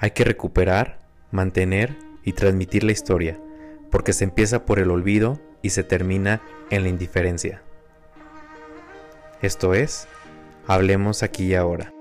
Hay que recuperar, mantener y transmitir la historia, porque se empieza por el olvido y se termina en la indiferencia. Esto es, hablemos aquí y ahora.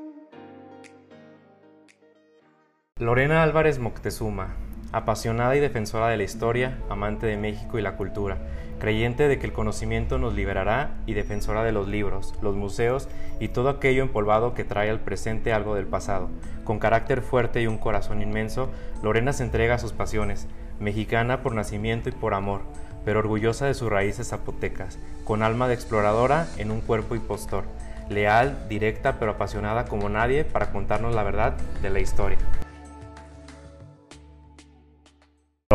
Lorena Álvarez Moctezuma, apasionada y defensora de la historia, amante de México y la cultura, creyente de que el conocimiento nos liberará y defensora de los libros, los museos y todo aquello empolvado que trae al presente algo del pasado. Con carácter fuerte y un corazón inmenso, Lorena se entrega a sus pasiones, mexicana por nacimiento y por amor, pero orgullosa de sus raíces zapotecas, con alma de exploradora en un cuerpo impostor, leal, directa pero apasionada como nadie para contarnos la verdad de la historia.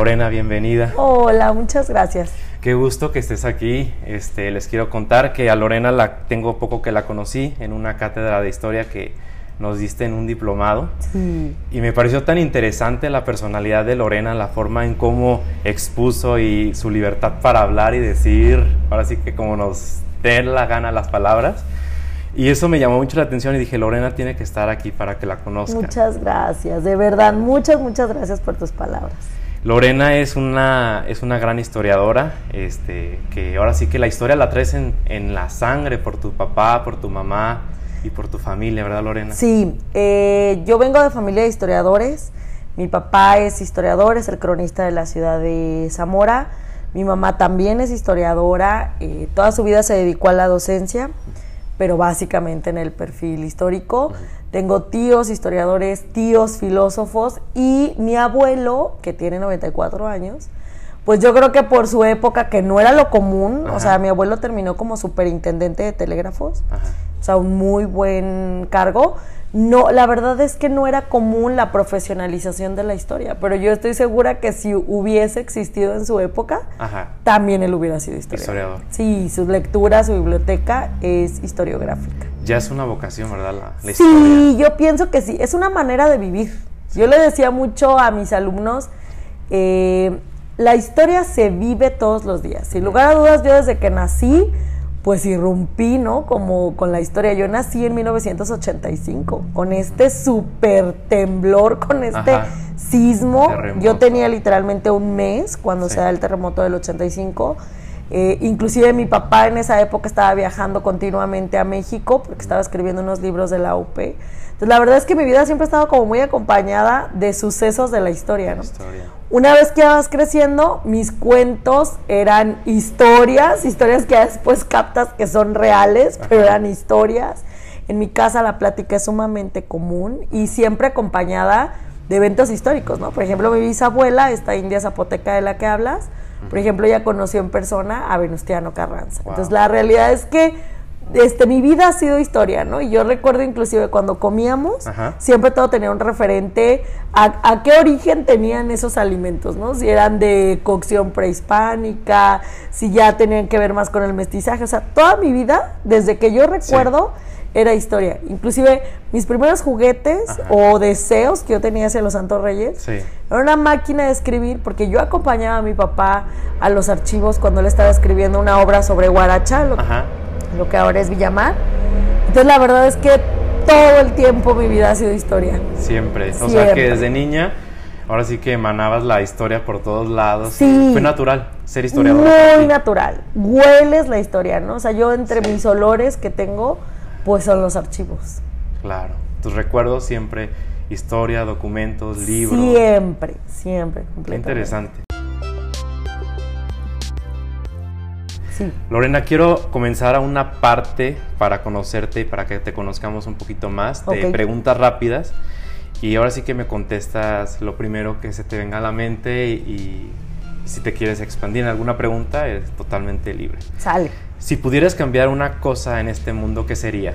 Lorena, bienvenida. Hola, muchas gracias. Qué gusto que estés aquí. Este, les quiero contar que a Lorena la tengo poco que la conocí en una cátedra de historia que nos diste en un diplomado. Y me pareció tan interesante la personalidad de Lorena, la forma en cómo expuso y su libertad para hablar y decir, ahora sí que como nos den la gana las palabras. Y eso me llamó mucho la atención y dije, Lorena tiene que estar aquí para que la conozca. Muchas gracias, de verdad, muchas, muchas gracias por tus palabras. Lorena es una, es una gran historiadora, este, que ahora sí que la historia la traes en, en, la sangre por tu papá, por tu mamá y por tu familia, ¿verdad Lorena? Sí, eh, yo vengo de familia de historiadores, mi papá es historiador, es el cronista de la ciudad de Zamora, mi mamá también es historiadora, eh, toda su vida se dedicó a la docencia, pero básicamente en el perfil histórico. Tengo tíos historiadores, tíos filósofos y mi abuelo, que tiene 94 años, pues yo creo que por su época, que no era lo común, o sea, mi abuelo terminó como superintendente de telégrafos, o sea, un muy buen cargo. No, la verdad es que no era común la profesionalización de la historia, pero yo estoy segura que si hubiese existido en su época, también él hubiera sido historiador. historiador. Sí, su lectura, su biblioteca es historiográfica. Ya es una vocación, ¿verdad? La, sí, yo pienso que sí, es una manera de vivir. Yo le decía mucho a mis alumnos, eh, la historia se vive todos los días. Sin lugar a dudas, yo desde que nací, pues irrumpí, ¿no? Como con la historia. Yo nací en 1985, con este súper temblor, con este sismo. Yo tenía literalmente un mes cuando se da el terremoto del 85. Eh, inclusive mi papá en esa época estaba viajando continuamente a México porque estaba escribiendo unos libros de la UP. Entonces la verdad es que mi vida siempre ha estado como muy acompañada de sucesos de la historia, ¿no? Una vez que vas creciendo, mis cuentos eran historias, historias que después captas que son reales, pero eran historias. En mi casa la plática es sumamente común y siempre acompañada de eventos históricos, ¿no? Por ejemplo, mi bisabuela, esta india zapoteca de la que hablas, por ejemplo, ella conoció en persona a Venustiano Carranza. Entonces, la realidad es que este, mi vida ha sido historia, ¿no? Y yo recuerdo inclusive cuando comíamos, siempre todo tenía un referente a, qué origen tenían esos alimentos, ¿no? Si eran de cocción prehispánica, si ya tenían que ver más con el mestizaje, o sea, toda mi vida, desde que yo recuerdo, era historia. Inclusive mis primeros juguetes o deseos que yo tenía hacia los Santos Reyes, era una máquina de escribir, porque yo acompañaba a mi papá a los archivos cuando él estaba escribiendo una obra sobre Guaracha, lo que ahora es Villamar. Entonces la verdad es que todo el tiempo mi vida ha sido historia. Siempre. O sea que desde niña, ahora sí que emanabas la historia por todos lados. Sí. Fue natural ser historiadora. Muy natural. Hueles la historia, ¿no? O sea, yo entre mis olores que tengo, pues son los archivos. Claro. Tus recuerdos siempre, historia, documentos, libros. Siempre, siempre. Qué interesante. Lorena, quiero comenzar a una parte para conocerte y para que te conozcamos un poquito más de preguntas rápidas. Y ahora sí que me contestas lo primero que se te venga a la mente y, si te quieres expandir en alguna pregunta, es totalmente libre. Sale. Si pudieras cambiar una cosa en este mundo, ¿qué sería?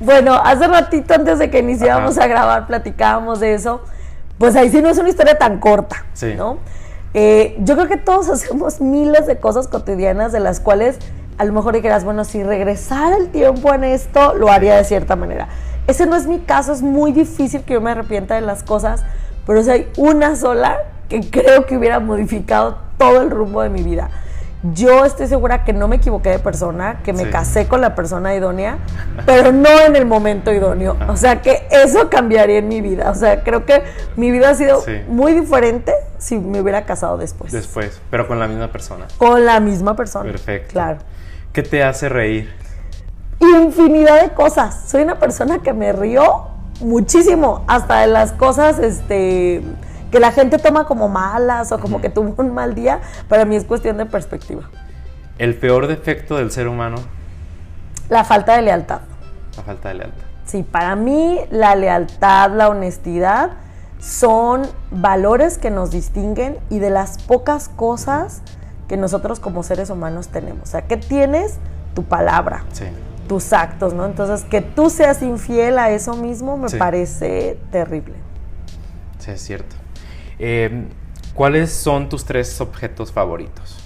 Bueno, hace ratito antes de que iniciáramos a grabar platicábamos de eso. Pues ahí sí no es una historia tan corta, sí. ¿no? Eh, yo creo que todos hacemos miles de cosas cotidianas de las cuales a lo mejor dijeras, bueno, si regresara el tiempo en esto, lo haría de cierta manera. Ese no es mi caso, es muy difícil que yo me arrepienta de las cosas, pero si hay una sola que creo que hubiera modificado todo el rumbo de mi vida. Yo estoy segura que no me equivoqué de persona, que me Sí. casé con la persona idónea, pero no en el momento idóneo. O sea que eso cambiaría en mi vida. O sea, creo que mi vida ha sido Sí. muy diferente si me hubiera casado después. Después, pero con la misma persona. Con la misma persona. Perfecto. Claro. ¿Qué te hace reír? Infinidad de cosas. Soy una persona que me río muchísimo, hasta de las cosas, este que la gente toma como malas o como que tuvo un mal día, para mí es cuestión de perspectiva. El peor defecto del ser humano, La falta de lealtad. la falta de lealtad. Sí, para mí la lealtad, la honestidad son valores que nos distinguen y de las pocas cosas que nosotros como seres humanos tenemos. O sea, que tienes tu palabra, Sí. tus actos, ¿no? Entonces, que tú seas infiel a eso mismo me Sí. parece terrible. Sí, es cierto. Eh, ¿Cuáles son tus tres objetos favoritos?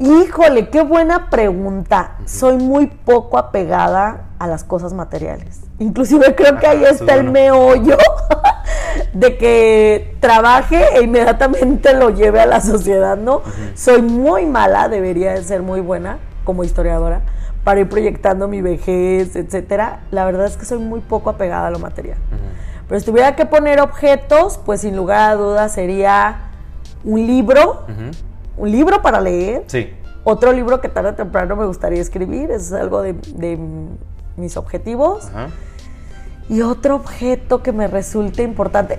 Híjole, qué buena pregunta. Soy muy poco apegada a las cosas materiales. Inclusive creo que ahí es está el meollo de que trabaje e inmediatamente lo lleve a la sociedad, ¿no? Soy muy mala, debería de ser muy buena como historiadora para ir proyectando mi vejez, etcétera. La verdad es que soy muy poco apegada a lo material. Pero si tuviera que poner objetos, pues sin lugar a dudas sería un libro, un libro para leer, Sí. otro libro que tarde o temprano me gustaría escribir, eso es algo de, de mis objetivos. Ajá. Y otro objeto que me resulte importante,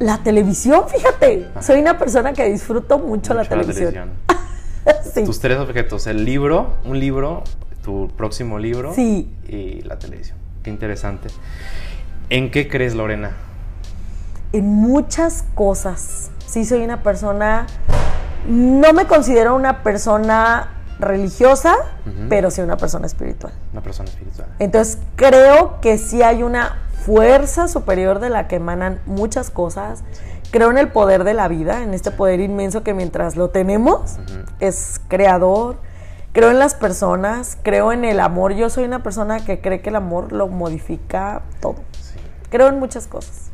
la televisión, fíjate. Soy una persona que disfruto mucho, la Mucho televisión. sí. Tus tres objetos, el libro, un libro, tu próximo libro Sí. y la televisión. Qué interesante. ¿En qué crees, Lorena? en muchas cosas. Sí, soy una persona, no me considero una persona religiosa, pero sí una persona espiritual. Una persona espiritual. Entonces creo que sí hay una fuerza superior de la que emanan muchas cosas. Creo en el poder de la vida, en este poder inmenso que mientras lo tenemos es creador. Creo en las personas, creo en el amor. Yo soy una persona que cree que el amor lo modifica todo. Creo en muchas cosas.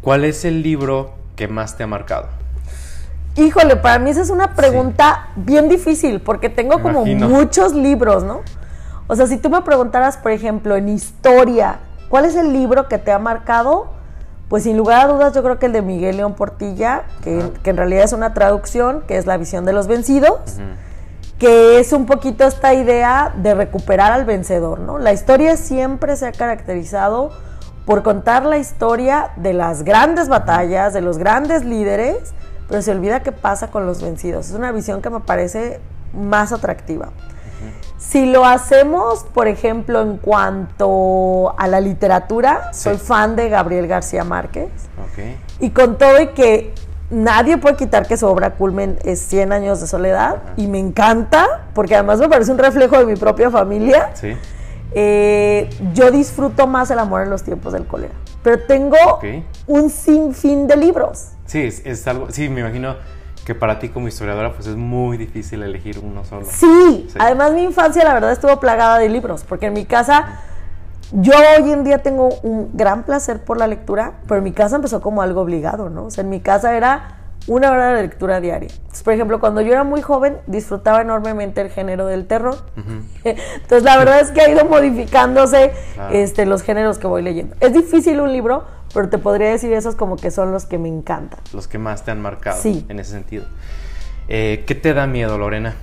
¿Cuál es el libro que más te ha marcado? Híjole, para mí esa es una pregunta bien difícil porque tengo Me como imagino. muchos libros, ¿no? O sea, si tú me preguntaras, por ejemplo, en historia, ¿cuál es el libro que te ha marcado? Pues sin lugar a dudas yo creo que el de Miguel León Portilla, que, que en realidad es una traducción, que es La visión de los vencidos. Que es un poquito esta idea de recuperar al vencedor, ¿no? La historia siempre se ha caracterizado por contar la historia de las grandes batallas, de los grandes líderes, pero se olvida qué pasa con los vencidos. Es una visión que me parece más atractiva. Si lo hacemos, por ejemplo, en cuanto a la literatura, soy fan de Gabriel García Márquez. Y con todo y que nadie puede quitar que su obra culmen es 100 años de soledad, Ajá. y me encanta, porque además me parece un reflejo de mi propia familia, Sí. eh, yo disfruto más el amor en los tiempos del cólera. Pero tengo Ok. un sinfín de libros. Sí, es, es algo. Sí, me imagino que para ti como historiadora, pues es muy difícil elegir uno solo. Sí, Sí. además mi infancia la verdad estuvo plagada de libros, porque en mi casa yo hoy en día tengo un gran placer por la lectura, pero en mi casa empezó como algo obligado, ¿no? O sea, en mi casa era una hora de lectura diaria. Entonces, por ejemplo, cuando yo era muy joven disfrutaba enormemente el género del terror. Entonces, la verdad es que ha ido modificándose este, los géneros que voy leyendo. Es difícil un libro, pero te podría decir esos como que son los que me encantan. Los que más te han marcado Sí. en ese sentido. Eh, ¿Qué te da miedo, Lorena?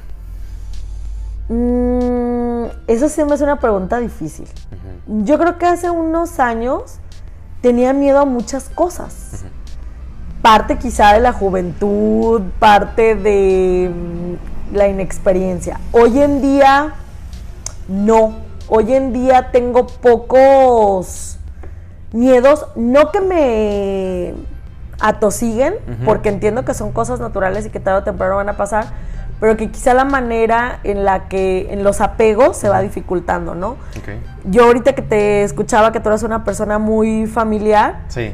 Mm, eso sí me es una pregunta difícil. Yo creo que hace unos años tenía miedo a muchas cosas. Parte quizá de la juventud, parte de mm, la inexperiencia. Hoy en día, no. Hoy en día tengo pocos miedos, no que me atosiguen, porque entiendo que son cosas naturales y que tarde o temprano van a pasar, pero que quizá la manera en la que en los apegos se va dificultando, ¿no? Ok. Yo ahorita que te escuchaba que tú eres una persona muy familiar, Sí.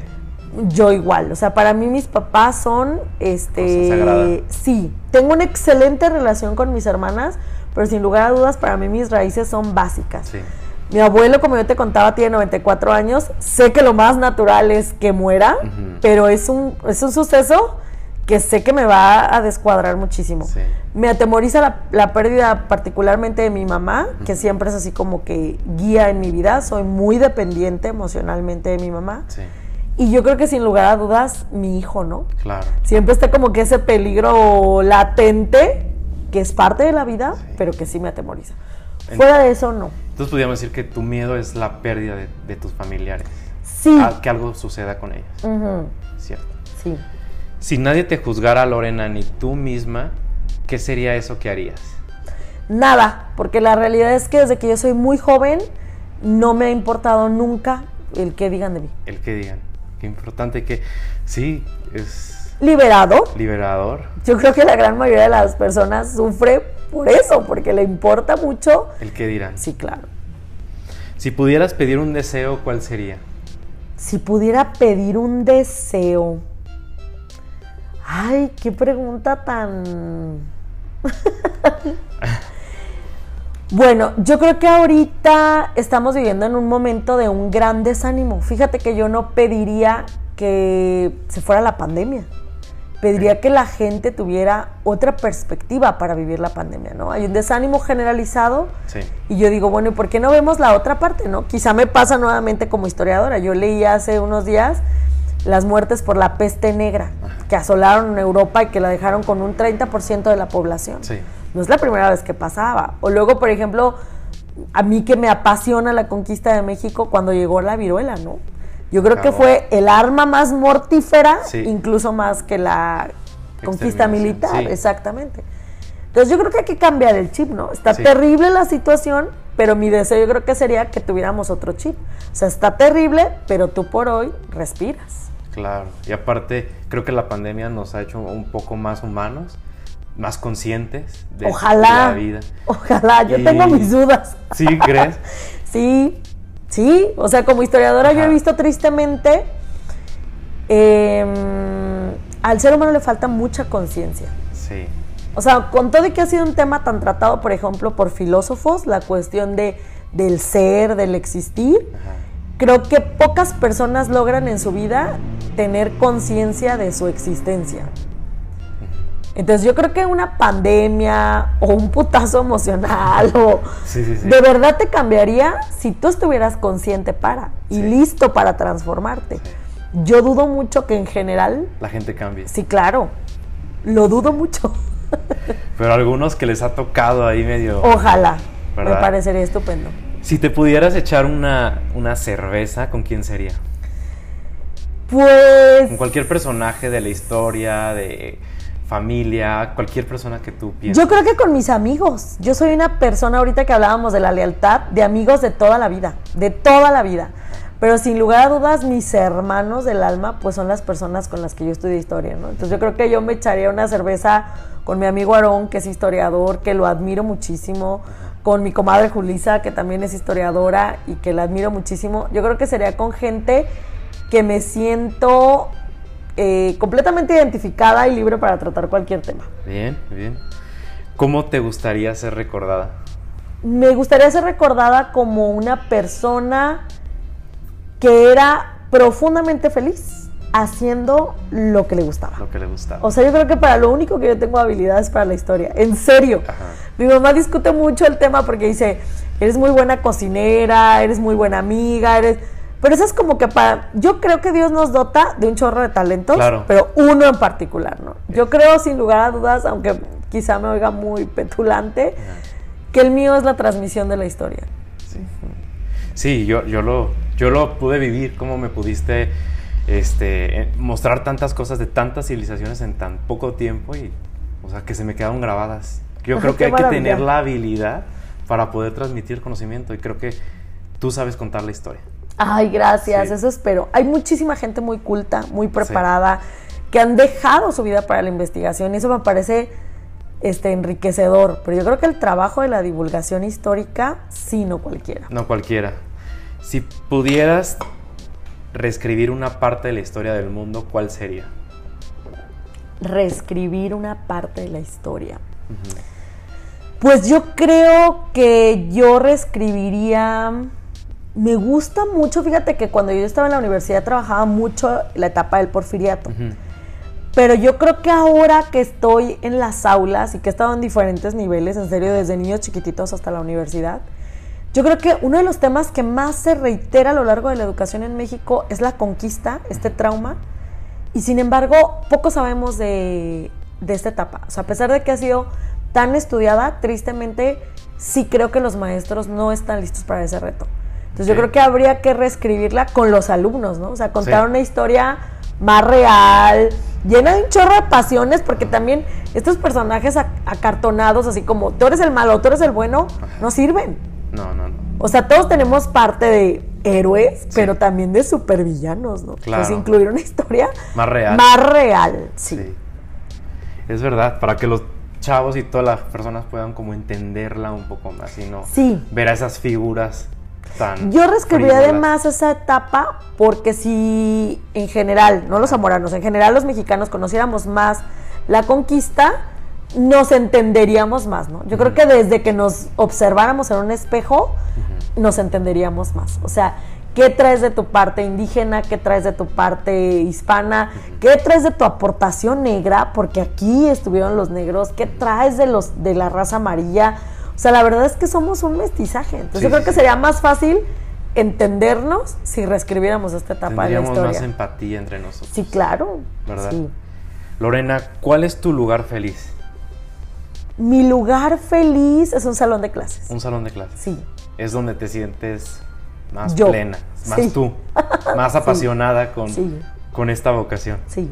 yo igual, o sea, para mí mis papás son, este, sí, tengo una excelente relación con mis hermanas, pero sin lugar a dudas para mí mis raíces son básicas. Sí. Mi abuelo, como yo te contaba, tiene 94 años. Sé que lo más natural es que muera, Ujú. pero es un, es un suceso que sé que me va a descuadrar muchísimo. Sí. Me atemoriza la, la pérdida particularmente de mi mamá, que siempre es así como que guía en mi vida. Soy muy dependiente emocionalmente de mi mamá. Sí, Y yo creo que sin lugar a dudas, mi hijo, ¿no? claro. Siempre está como que ese peligro latente, que es parte de la vida, Sí. pero que sí me atemoriza. Fuera de eso, no. Entonces podríamos decir que tu miedo es la pérdida de, de tus familiares. Sí. Que algo suceda con ellos. Cierto. Sí. Si nadie te juzgara, Lorena, ni tú misma, ¿qué sería eso que harías? Nada, porque la realidad es que desde que yo soy muy joven, no me ha importado nunca el que digan de mí. El que digan. Qué importante que sí, es Liberado. liberador. Yo creo que la gran mayoría de las personas sufre por eso, porque le importa mucho. El que dirán. Sí, claro. Si pudieras pedir un deseo, ¿cuál sería? Si pudiera pedir un deseo. Ay, qué pregunta tan... bueno, yo creo que ahorita estamos viviendo en un momento de un gran desánimo. Fíjate que yo no pediría que se fuera la pandemia. Pediría que la gente tuviera otra perspectiva para vivir la pandemia, ¿no? Hay un desánimo generalizado Sí. y yo digo, bueno, ¿y por qué no vemos la otra parte, no? Quizá me pasa nuevamente como historiadora. Yo leí hace unos días las muertes por la peste negra, que asolaron en Europa y que la dejaron con un 30% de la población. Sí. No es la primera vez que pasaba. O luego, por ejemplo, a mí que me apasiona la conquista de México cuando llegó la viruela, ¿no? Yo creo que fue el arma más mortífera, Sí. incluso más que la conquista militar, sí. exactamente. Entonces yo creo que hay que cambiar el chip, ¿no? Está terrible la situación, pero mi deseo yo creo que sería que tuviéramos otro chip. O sea, está terrible, pero tú por hoy respiras. Claro. Y aparte, creo que la pandemia nos ha hecho un poco más humanos, más conscientes de, Ojalá. de la vida. Ojalá, yo Y- tengo mis dudas. ¿Sí crees? Sí, sí. O sea, como historiadora yo he visto tristemente, eh, al ser humano le falta mucha conciencia. Sí. O sea, con todo y que ha sido un tema tan tratado, por ejemplo, por filósofos, la cuestión de, del ser, del existir, Ajá. Creo que pocas personas logran en su vida tener conciencia de su existencia. Entonces yo creo que una pandemia o un putazo emocional o Sí, sí, sí. de verdad te cambiaría si tú estuvieras consciente para y listo para transformarte. Yo dudo mucho que en general, La gente cambie. sí, claro, lo dudo mucho. Pero a algunos que les ha tocado ahí medio... Ojalá, me parecería estupendo. Si te pudieras echar una, una cerveza, ¿con quién sería? Pues Con cualquier personaje de la historia, de familia, cualquier persona que tú pienses. Yo creo que con mis amigos. Yo soy una persona ahorita que hablábamos de la lealtad, de amigos de toda la vida, de toda la vida. Pero sin lugar a dudas, mis hermanos del alma, pues son las personas con las que yo estudio historia, ¿no? Entonces yo creo que yo me echaría una cerveza con mi amigo Aarón, que es historiador, que lo admiro muchísimo, con mi comadre Julisa, que también es historiadora y que la admiro muchísimo. Yo creo que sería con gente que me siento eh, completamente identificada y libre para tratar cualquier tema. Bien, bien. ¿Cómo te gustaría ser recordada? me gustaría ser recordada como una persona que era profundamente feliz haciendo lo que le gustaba. Lo que le gustaba. O sea, yo creo que para lo único que yo tengo habilidades para la historia. En serio. Ajá. Mi mamá discute mucho el tema porque dice, eres muy buena cocinera, eres muy buena amiga, eres... Pero eso es como que para... Yo creo que Dios nos dota de un chorro de talentos, Claro. pero uno en particular, ¿no? Yo creo, sin lugar a dudas, aunque quizá me oiga muy petulante, que el mío es la transmisión de la historia. Sí, Sí, yo, yo, lo, yo lo pude vivir, cómo me pudiste este, eh, mostrar tantas cosas de tantas civilizaciones en tan poco tiempo y, o sea, que se me quedaron grabadas. Yo creo que hay que tener la habilidad para poder transmitir conocimiento y creo que tú sabes contar la historia. Ay, gracias, Sí. eso espero. Hay muchísima gente muy culta, muy preparada, que han dejado su vida para la investigación y eso me parece este, enriquecedor. Pero yo creo que el trabajo de la divulgación histórica, sí, no cualquiera. No cualquiera. Si pudieras reescribir una parte de la historia del mundo, ¿cuál sería? Reescribir una parte de la historia. Pues yo creo que yo reescribiría. Me gusta mucho, fíjate que cuando yo estaba en la universidad trabajaba mucho la etapa del porfiriato. Pero yo creo que ahora que estoy en las aulas y que he estado en diferentes niveles, en serio, desde niños chiquititos hasta la universidad, yo creo que uno de los temas que más se reitera a lo largo de la educación en México es la conquista, este trauma, y sin embargo, poco sabemos de, de esta etapa. O sea, a pesar de que ha sido tan estudiada, tristemente sí creo que los maestros no están listos para ese reto. Entonces yo creo que habría que reescribirla con los alumnos, ¿no? O sea, contar Sí. una historia más real, llena de un chorro de pasiones, porque también estos personajes ac- acartonados, así como tú eres el malo, tú eres el bueno, no sirven. No, no, no. O sea, todos tenemos parte de héroes, pero también de supervillanos, ¿no? Claro. Entonces incluir una historia Más real. más real, sí. Sí. Es verdad, para que los chavos y todas las personas puedan como entenderla un poco más y no Sí. ver a esas figuras tan Yo reescribiría además esa etapa porque si en general, no los zamoranos, en general los mexicanos conociéramos más la conquista, nos entenderíamos más, ¿no? Yo creo que desde que nos observáramos en un espejo, nos entenderíamos más. O sea, ¿qué traes de tu parte indígena? ¿Qué traes de tu parte hispana? ¿Qué traes de tu aportación negra? Porque aquí estuvieron los negros. ¿Qué traes de los de la raza amarilla? O sea, la verdad es que somos un mestizaje. Entonces Sí, yo creo que sería más fácil entendernos si reescribiéramos esta etapa de la Tendríamos historia. más empatía entre nosotros. Sí, claro. ¿Verdad? Sí. Lorena, ¿cuál es tu lugar feliz? Mi lugar feliz es un salón de clases. Un salón de clases. Sí. Es donde te sientes más Yo. plena, más Sí. tú, más apasionada con, Sí. con esta vocación. Sí.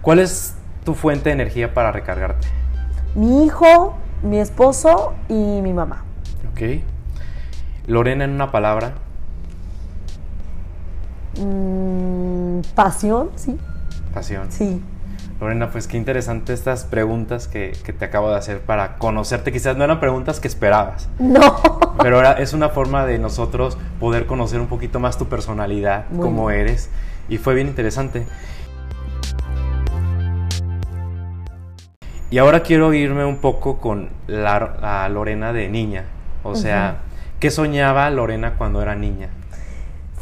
¿Cuál es tu fuente de energía para recargarte? Mi hijo, mi esposo y mi mamá. Ok. Lorena, en una palabra, Mm, pasión, sí. pasión. Sí. Lorena, pues qué interesante estas preguntas que, que te acabo de hacer para conocerte. Quizás no eran preguntas que esperabas, No. pero ahora es una forma de nosotros poder conocer un poquito más tu personalidad, Muy cómo bien. eres, y fue bien interesante. Y ahora quiero irme un poco con la, la Lorena de niña. O sea, ¿qué soñaba Lorena cuando era niña?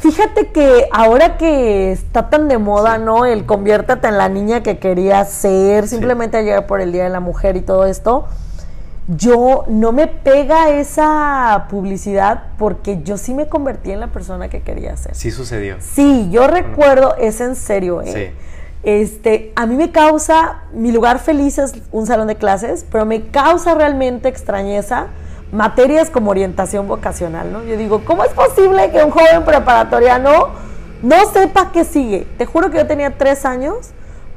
Fíjate que ahora que está tan de moda, ¿no? El conviértete en la niña que querías ser, simplemente ayer por el Día de la Mujer y todo esto, yo no me pega esa publicidad porque yo sí me convertí en la persona que quería ser. Sí sucedió. Sí, yo recuerdo, es en serio, ¿eh? Sí. Este, a mí me causa, mi lugar feliz es un salón de clases, pero me causa realmente extrañeza materias como orientación vocacional, ¿no? Yo digo, ¿cómo es posible que un joven preparatoriano no sepa qué sigue? Te juro que yo tenía tres años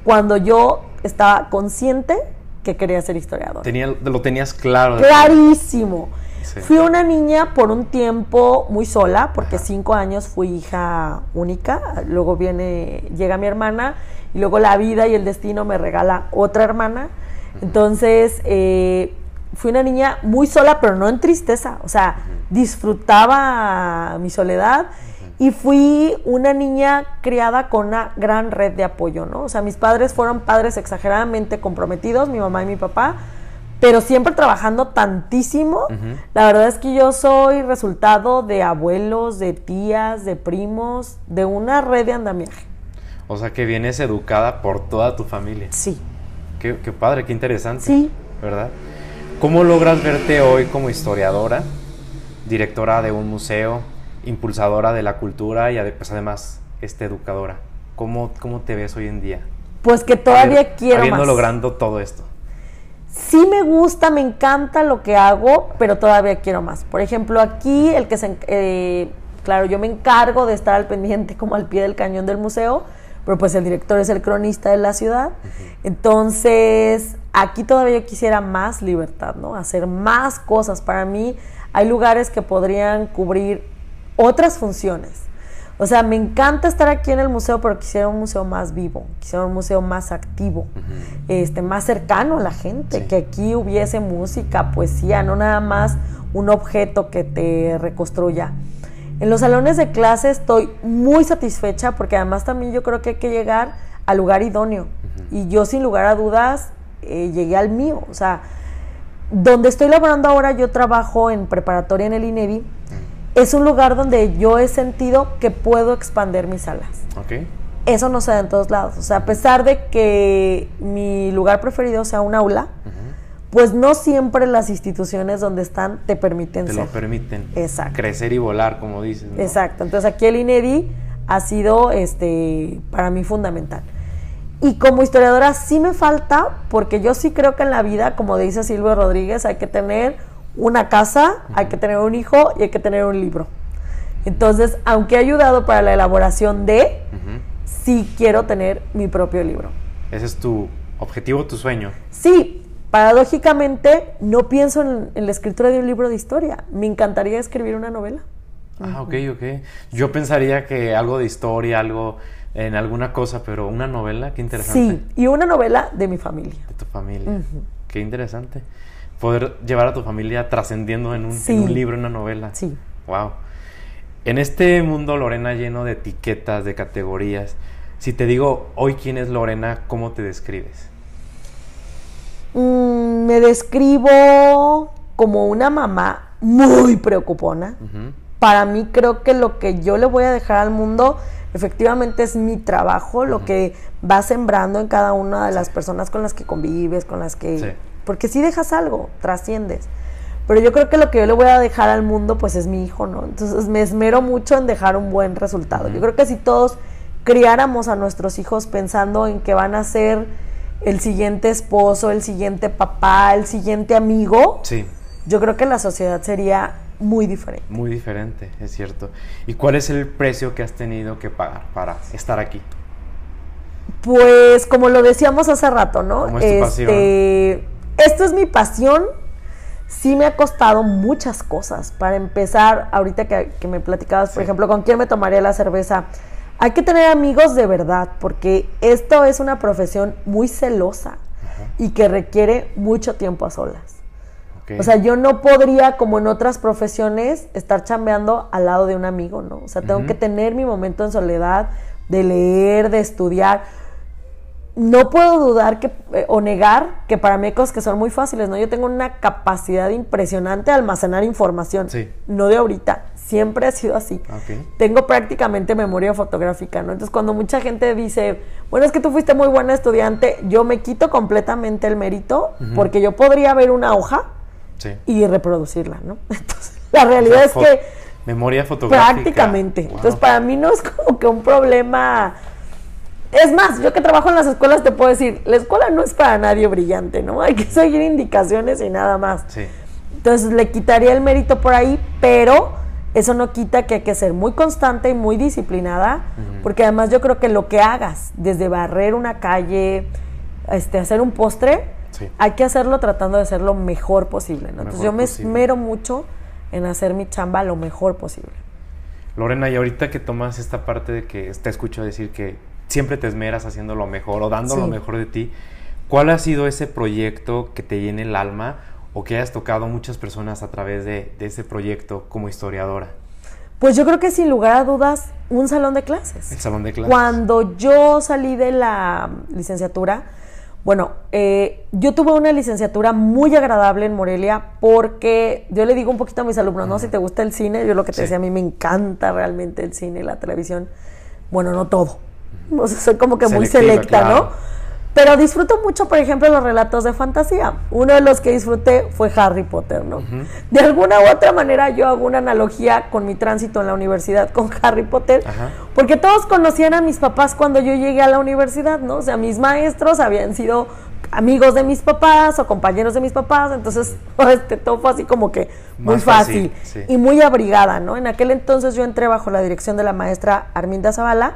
cuando yo estaba consciente que quería ser historiador. Tenía, lo tenías claro. Clarísimo. Sí. Fui una niña por un tiempo muy sola, porque cinco años fui hija única. Luego viene, llega mi hermana y luego la vida y el destino me regala otra hermana. Entonces, eh, fui una niña muy sola, pero no en tristeza. O sea, disfrutaba mi soledad y fui una niña criada con una gran red de apoyo, ¿no? O sea, mis padres fueron padres exageradamente comprometidos, mi mamá y mi papá, pero siempre trabajando tantísimo. La verdad es que yo soy resultado de abuelos, de tías, de primos, de una red de andamiaje. O sea, que vienes educada por toda tu familia. Sí, Qué, qué padre, qué interesante. sí. ¿Verdad? ¿Cómo logras verte hoy como historiadora, directora de un museo, impulsadora de la cultura y pues, además este, educadora? ¿Cómo, ¿Cómo te ves hoy en día? Pues que todavía Habiendo- quiero Habiendo más. logrando todo esto. Sí me gusta, me encanta lo que hago, pero todavía quiero más. Por ejemplo, aquí el que se... eh, claro, yo me encargo de estar al pendiente como al pie del cañón del museo, pero pues el director es el cronista de la ciudad. Entonces, aquí todavía quisiera más libertad, ¿no? Hacer más cosas. Para mí hay lugares que podrían cubrir otras funciones. O sea, me encanta estar aquí en el museo, pero quisiera un museo más vivo, quisiera un museo más activo, este, más cercano a la gente, Sí. que aquí hubiese música, poesía, no nada más un objeto que te reconstruya. En los salones de clase estoy muy satisfecha porque además también yo creo que hay que llegar al lugar idóneo. Y yo sin lugar a dudas eh, llegué al mío. O sea, donde estoy laborando ahora, yo trabajo en preparatoria en el INEVI. Es un lugar donde yo he sentido que puedo expander mis alas. ¿Ok? eso no se da en todos lados. O sea, a pesar de que mi lugar preferido sea un aula, pues no siempre las instituciones donde están te permiten Te ser. lo permiten. Exacto. Crecer y volar, como dices. ¿no? Exacto. Entonces aquí el INEDI ha sido este para mí fundamental. Y como historiadora sí me falta, porque yo sí creo que en la vida, como dice Silvio Rodríguez, hay que tener una casa, hay que tener un hijo y hay que tener un libro. Entonces, aunque he ayudado para la elaboración de, sí quiero tener mi propio libro. Ese es tu objetivo, tu sueño. Sí, paradójicamente no pienso en, en la escritura de un libro de historia. Me encantaría escribir una novela. Ah, ok, ok. Yo pensaría que algo de historia, algo en alguna cosa, pero una novela, qué interesante. Sí, y una novela de mi familia. De tu familia. Qué interesante. Poder llevar a tu familia trascendiendo en un, en un libro, en una novela. Sí. Wow. En este mundo, Lorena, lleno de etiquetas, de categorías, si te digo hoy quién es Lorena, ¿cómo te describes? Mm, me describo como una mamá muy preocupona. Para mí creo que lo que yo le voy a dejar al mundo efectivamente es mi trabajo, lo que va sembrando en cada una de las personas con las que convives, con las que... Sí. Porque si dejas algo, trasciendes. Pero yo creo que lo que yo le voy a dejar al mundo pues es mi hijo, ¿no? Entonces me esmero mucho en dejar un buen resultado. Yo creo que si todos criáramos a nuestros hijos pensando en que van a ser el siguiente esposo, el siguiente papá, el siguiente amigo, Sí, yo creo que la sociedad sería muy diferente. muy diferente, es cierto. ¿Y cuál es el precio que has tenido que pagar para estar aquí? Pues como lo decíamos hace rato, ¿no? ¿Cómo es tu pasión? Este, esto es mi pasión. Sí me ha costado muchas cosas. Para empezar, ahorita que, que me platicabas, por Sí. ejemplo, con quién me tomaría la cerveza. Hay que tener amigos de verdad, porque esto es una profesión muy celosa y que requiere mucho tiempo a solas. O sea, yo no podría, como en otras profesiones, estar chambeando al lado de un amigo, ¿no? O sea, tengo que tener mi momento en soledad, de leer, de estudiar. No puedo dudar que, eh, o negar que para mí hay cosas que son muy fáciles, ¿no? Yo tengo una capacidad impresionante de almacenar información. Sí. No de ahorita, siempre ha sido así. Tengo prácticamente memoria fotográfica, ¿no? Entonces, cuando mucha gente dice, bueno, es que tú fuiste muy buena estudiante, yo me quito completamente el mérito porque yo podría ver una hoja sí. y reproducirla, ¿no? Entonces, la realidad es que Memoria fotográfica. prácticamente. Wow. Entonces, para mí no es como que un problema. Es más, yo que trabajo en las escuelas te puedo decir, la escuela no es para nadie brillante, ¿no? Hay que seguir indicaciones y nada más. Sí, Entonces, le quitaría el mérito por ahí, pero eso no quita que hay que ser muy constante y muy disciplinada, porque además yo creo que lo que hagas, desde barrer una calle, este, hacer un postre, Sí. hay que hacerlo tratando de ser lo mejor posible, ¿no? Entonces, yo me posible. esmero mucho en hacer mi chamba lo mejor posible. Lorena, y ahorita que tomas esta parte de que te escucho decir que siempre te esmeras haciendo lo mejor o dando lo mejor de ti, ¿cuál ha sido ese proyecto que te llene el alma o que hayas tocado a muchas personas a través de, de ese proyecto como historiadora? Pues yo creo que sin lugar a dudas, un salón de clases. El salón de clases. Cuando yo salí de la licenciatura, bueno, eh, yo tuve una licenciatura muy agradable en Morelia porque yo le digo un poquito a mis alumnos, ¿no? Si te gusta el cine, yo lo que te Sí. decía, a mí me encanta realmente el cine y la televisión. Bueno, no todo. O sea, soy como que muy selecta, claro. ¿no? Pero disfruto mucho, por ejemplo, los relatos de fantasía. Uno de los que disfruté fue Harry Potter, ¿no? De alguna u otra manera yo hago una analogía con mi tránsito en la universidad con Harry Potter, Ajá. porque todos conocían a mis papás cuando yo llegué a la universidad, ¿no? O sea, mis maestros habían sido amigos de mis papás o compañeros de mis papás, entonces este, todo fue así como que muy Más fácil, fácil, sí. y muy abrigada, ¿no? En aquel entonces yo entré bajo la dirección de la maestra Arminda Zavala,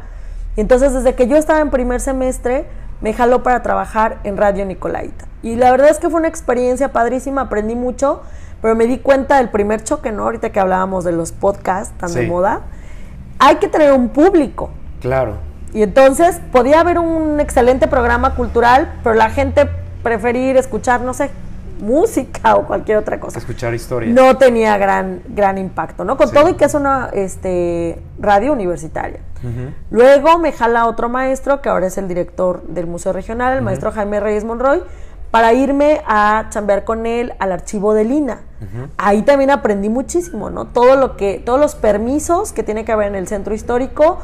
y entonces desde que yo estaba en primer semestre me jaló para trabajar en Radio Nicolaita. Y la verdad es que fue una experiencia padrísima, aprendí mucho, pero me di cuenta del primer choque, ¿no? Ahorita que hablábamos de los podcasts tan de moda, hay que tener un público. Claro. Y entonces podía haber un excelente programa cultural, pero la gente preferir escuchar, no sé, música o cualquier otra cosa. Escuchar historias. No tenía gran, gran impacto, ¿no? Con Sí. todo y que es una este, radio universitaria. Luego me jala otro maestro, que ahora es el director del Museo Regional, el maestro Jaime Reyes Monroy, para irme a chambear con él al archivo de Lina. Ahí también aprendí muchísimo, ¿no? Todo lo que, todos los permisos que tiene que haber en el centro histórico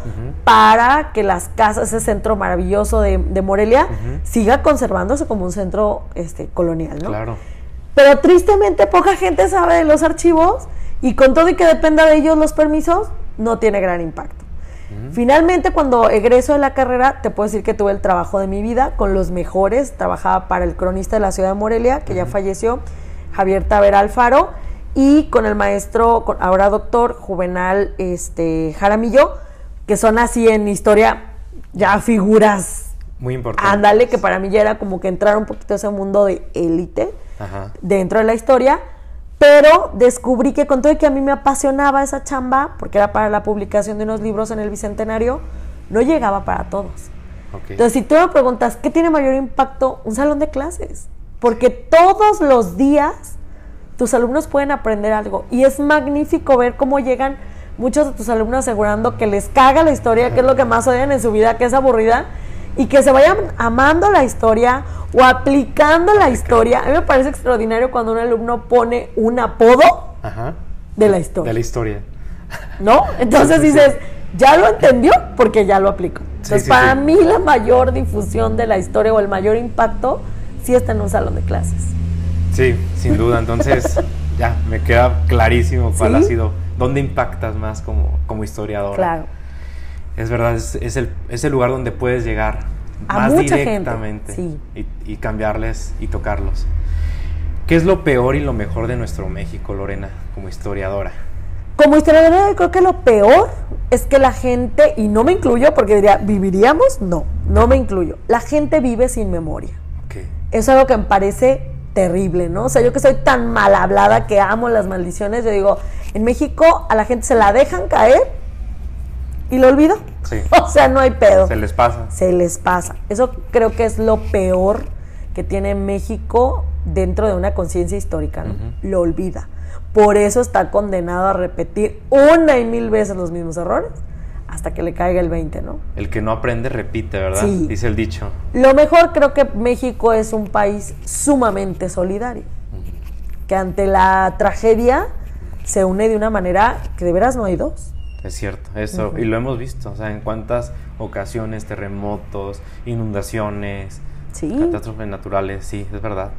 para que las casas, ese centro maravilloso de, Morelia, siga conservándose como un centro este, colonial, ¿no? Claro. Pero tristemente poca gente sabe de los archivos y con todo y que dependa de ellos los permisos, no tiene gran impacto. Finalmente, cuando egreso de la carrera, te puedo decir que tuve el trabajo de mi vida con los mejores. Trabajaba para el cronista de la ciudad de Morelia, que ya falleció, Javier Taver Alfaro, y con el maestro, ahora doctor, Juvenal este, Jaramillo, que son así en historia ya figuras. Muy importantes. Ándale, que para mí ya era como que entrar un poquito a ese mundo de élite dentro de la historia pero descubrí que con todo y que a mí me apasionaba esa chamba, porque era para la publicación de unos libros en el Bicentenario, no llegaba para todos. Entonces, si tú me preguntas, ¿qué tiene mayor impacto? Un salón de clases. Porque todos los días tus alumnos pueden aprender algo. Y es magnífico ver cómo llegan muchos de tus alumnos asegurando que les caga la historia, que es lo que más odian en su vida, que es aburrida, y que se vayan amando la historia o aplicando la historia. A mí me parece extraordinario cuando un alumno pone un apodo de la historia. De la historia. ¿No? Entonces dices, ya lo entendió porque ya lo aplicó. Entonces, para mí la mayor difusión de la historia o el mayor impacto sí está en un salón de clases. Sí, sin duda. Entonces, ya me queda clarísimo cuál ha sido, dónde impactas más como, como historiador. Claro. Es verdad, es, el, es el lugar donde puedes llegar más directamente y, cambiarles y tocarlos. ¿Qué es lo peor y lo mejor de nuestro México, Lorena, como historiadora? Como historiadora creo que lo peor es que la gente, y no me incluyo porque diría, ¿viviríamos? No, no me incluyo. La gente vive sin memoria. Eso es algo que me parece terrible, ¿no? O sea, yo que soy tan mal hablada que amo las maldiciones, yo digo, en México a la gente se la dejan caer y lo olvido. Sí. O sea, no hay pedo. Se les pasa. Se les pasa. Eso creo que es lo peor que tiene México dentro de una conciencia histórica, ¿no? Lo olvida. Por eso está condenado a repetir una y mil veces los mismos errores hasta que le caiga el 20, ¿no? El que no aprende repite, ¿verdad? Sí. Dice el dicho. Lo mejor creo que México es un país sumamente solidario, que ante la tragedia se une de una manera que de veras no hay dos. Es cierto, eso, y lo hemos visto, o sea, en cuántas ocasiones, terremotos, inundaciones, catástrofes naturales, sí, es verdad.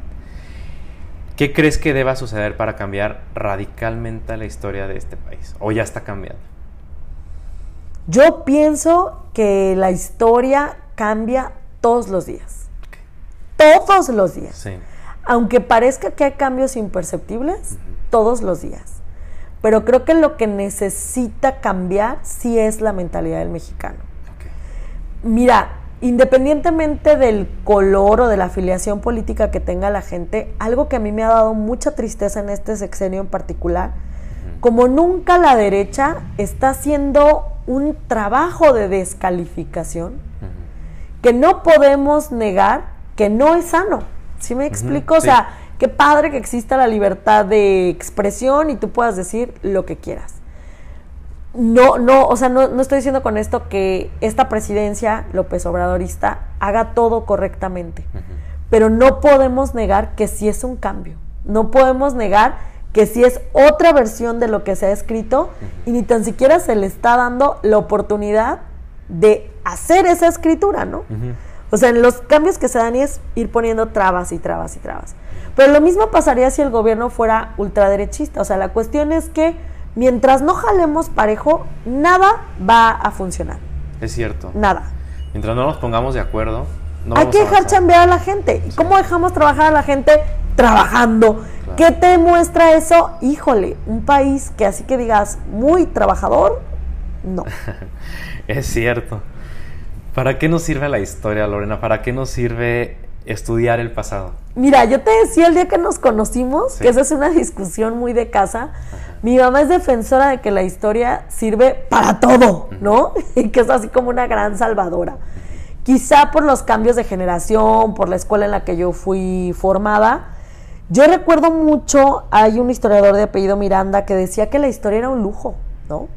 ¿Qué crees que deba suceder para cambiar radicalmente la historia de este país? ¿O ya está cambiando? Yo pienso que la historia cambia todos los días. Todos los días. Sí. Aunque parezca que hay cambios imperceptibles, todos los días. Pero creo que lo que necesita cambiar sí es la mentalidad del mexicano. Mira, independientemente del color o de la afiliación política que tenga la gente, algo que a mí me ha dado mucha tristeza en este sexenio en particular, como nunca la derecha está haciendo un trabajo de descalificación que no podemos negar que no es sano. ¿Sí me explico? O sea, Qué padre que exista la libertad de expresión y tú puedas decir lo que quieras. No, no, o sea, no, estoy diciendo con esto que esta presidencia López Obradorista haga todo correctamente, pero no podemos negar que sí es un cambio. No podemos negar que sí es otra versión de lo que se ha escrito y ni tan siquiera se le está dando la oportunidad de hacer esa escritura, ¿no? O sea, en los cambios que se dan es ir poniendo trabas y trabas y trabas. Pero lo mismo pasaría si el gobierno fuera ultraderechista. O sea, la cuestión es que mientras no jalemos parejo, nada va a funcionar. Es cierto. Nada. Mientras no nos pongamos de acuerdo, no Hay que dejar chambear a la gente. ¿Y cómo dejamos trabajar a la gente? Trabajando. ¿Qué te muestra eso? Híjole, un país que así que digas muy trabajador, no. es cierto. ¿Para qué nos sirve la historia, Lorena? ¿Para qué nos sirve estudiar el pasado? Mira, yo te decía el día que nos conocimos, que esa es una discusión muy de casa. Mi mamá es defensora de que la historia sirve para todo, ¿no? Y que es así como una gran salvadora. Quizá por los cambios de generación, por la escuela en la que yo fui formada. Yo recuerdo mucho, hay un historiador de apellido Miranda que decía que la historia era un lujo, ¿no?